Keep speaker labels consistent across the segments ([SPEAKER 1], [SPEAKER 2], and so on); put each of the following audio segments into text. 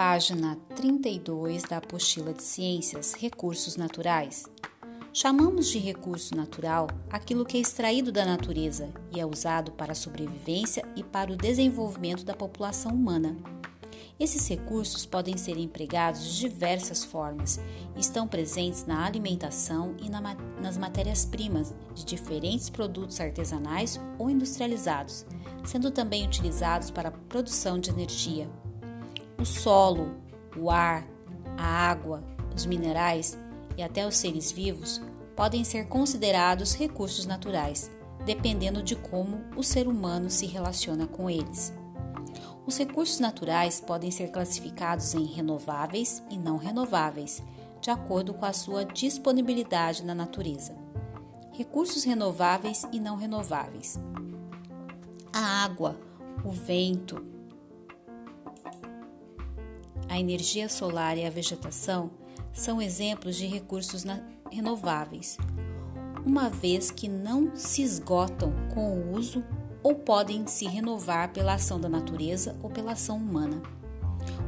[SPEAKER 1] página 32 da apostila de Ciências Recursos Naturais. Chamamos de recurso natural aquilo que é extraído da natureza e é usado para a sobrevivência e para o desenvolvimento da população humana. Esses recursos podem ser empregados de diversas formas e estão presentes na alimentação e na, nas matérias-primas de diferentes produtos artesanais ou industrializados, sendo também utilizados para a produção de energia, o solo, o ar, a água, os minerais e até os seres vivos podem ser considerados recursos naturais, dependendo de como o ser humano se relaciona com eles. Os recursos naturais podem ser classificados em renováveis e não renováveis, de acordo com a sua disponibilidade na natureza. Recursos renováveis e não renováveis. A água, o vento, a energia solar e a vegetação são exemplos de recursos renováveis, uma vez que não se esgotam com o uso ou podem se renovar pela ação da natureza ou pela ação humana.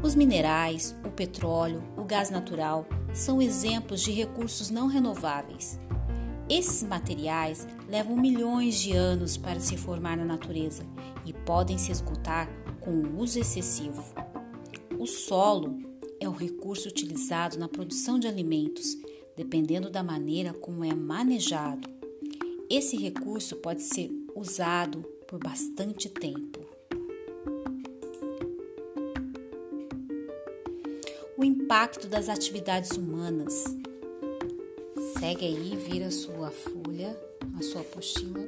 [SPEAKER 1] Os minerais, o petróleo, o gás natural são exemplos de recursos não renováveis. Esses materiais levam milhões de anos para se formar na natureza e podem se esgotar com o uso excessivo. O solo é o recurso utilizado na produção de alimentos, dependendo da maneira como é manejado. Esse recurso pode ser usado por bastante tempo. O impacto das atividades humanas. Segue aí, vira sua folha, a sua apostila,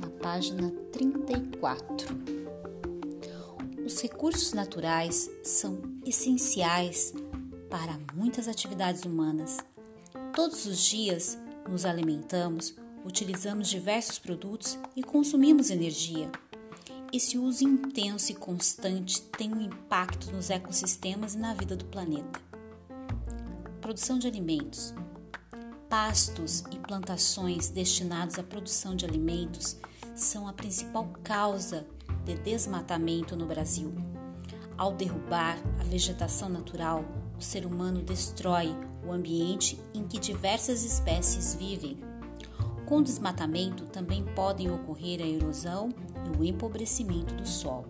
[SPEAKER 1] na página 34. Os recursos naturais são essenciais para muitas atividades humanas. Todos os dias nos alimentamos, utilizamos diversos produtos e consumimos energia. Esse uso intenso e constante tem um impacto nos ecossistemas e na vida do planeta. Produção de alimentos. Pastos e plantações destinados à produção de alimentos são a principal causa de desmatamento no Brasil. Ao derrubar a vegetação natural, o ser humano destrói o ambiente em que diversas espécies vivem. Com o desmatamento também podem ocorrer a erosão e o empobrecimento do solo.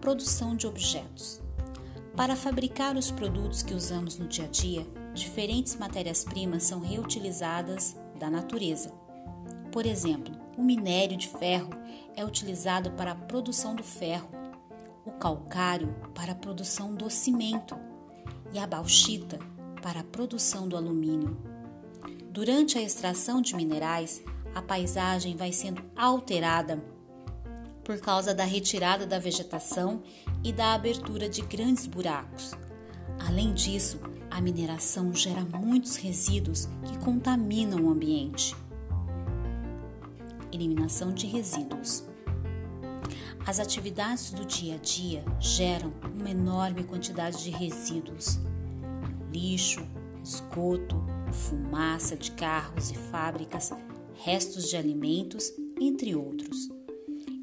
[SPEAKER 1] Produção de objetos. Para fabricar os produtos que usamos no dia a dia, diferentes matérias-primas são reutilizadas da natureza. Por exemplo, o minério de ferro é utilizado para a produção do ferro, o calcário para a produção do cimento e a bauxita para a produção do alumínio. Durante a extração de minerais, a paisagem vai sendo alterada por causa da retirada da vegetação e da abertura de grandes buracos. Além disso, a mineração gera muitos resíduos que contaminam o ambiente eliminação de resíduos. As atividades do dia a dia geram uma enorme quantidade de resíduos: lixo, esgoto, fumaça de carros e fábricas, restos de alimentos, entre outros.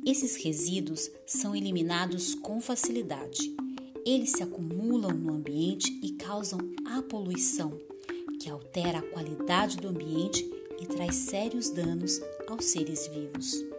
[SPEAKER 1] Esses resíduos são eliminados com facilidade. Eles se acumulam no ambiente e causam a poluição, que altera a qualidade do ambiente e traz sérios danos aos seres vivos.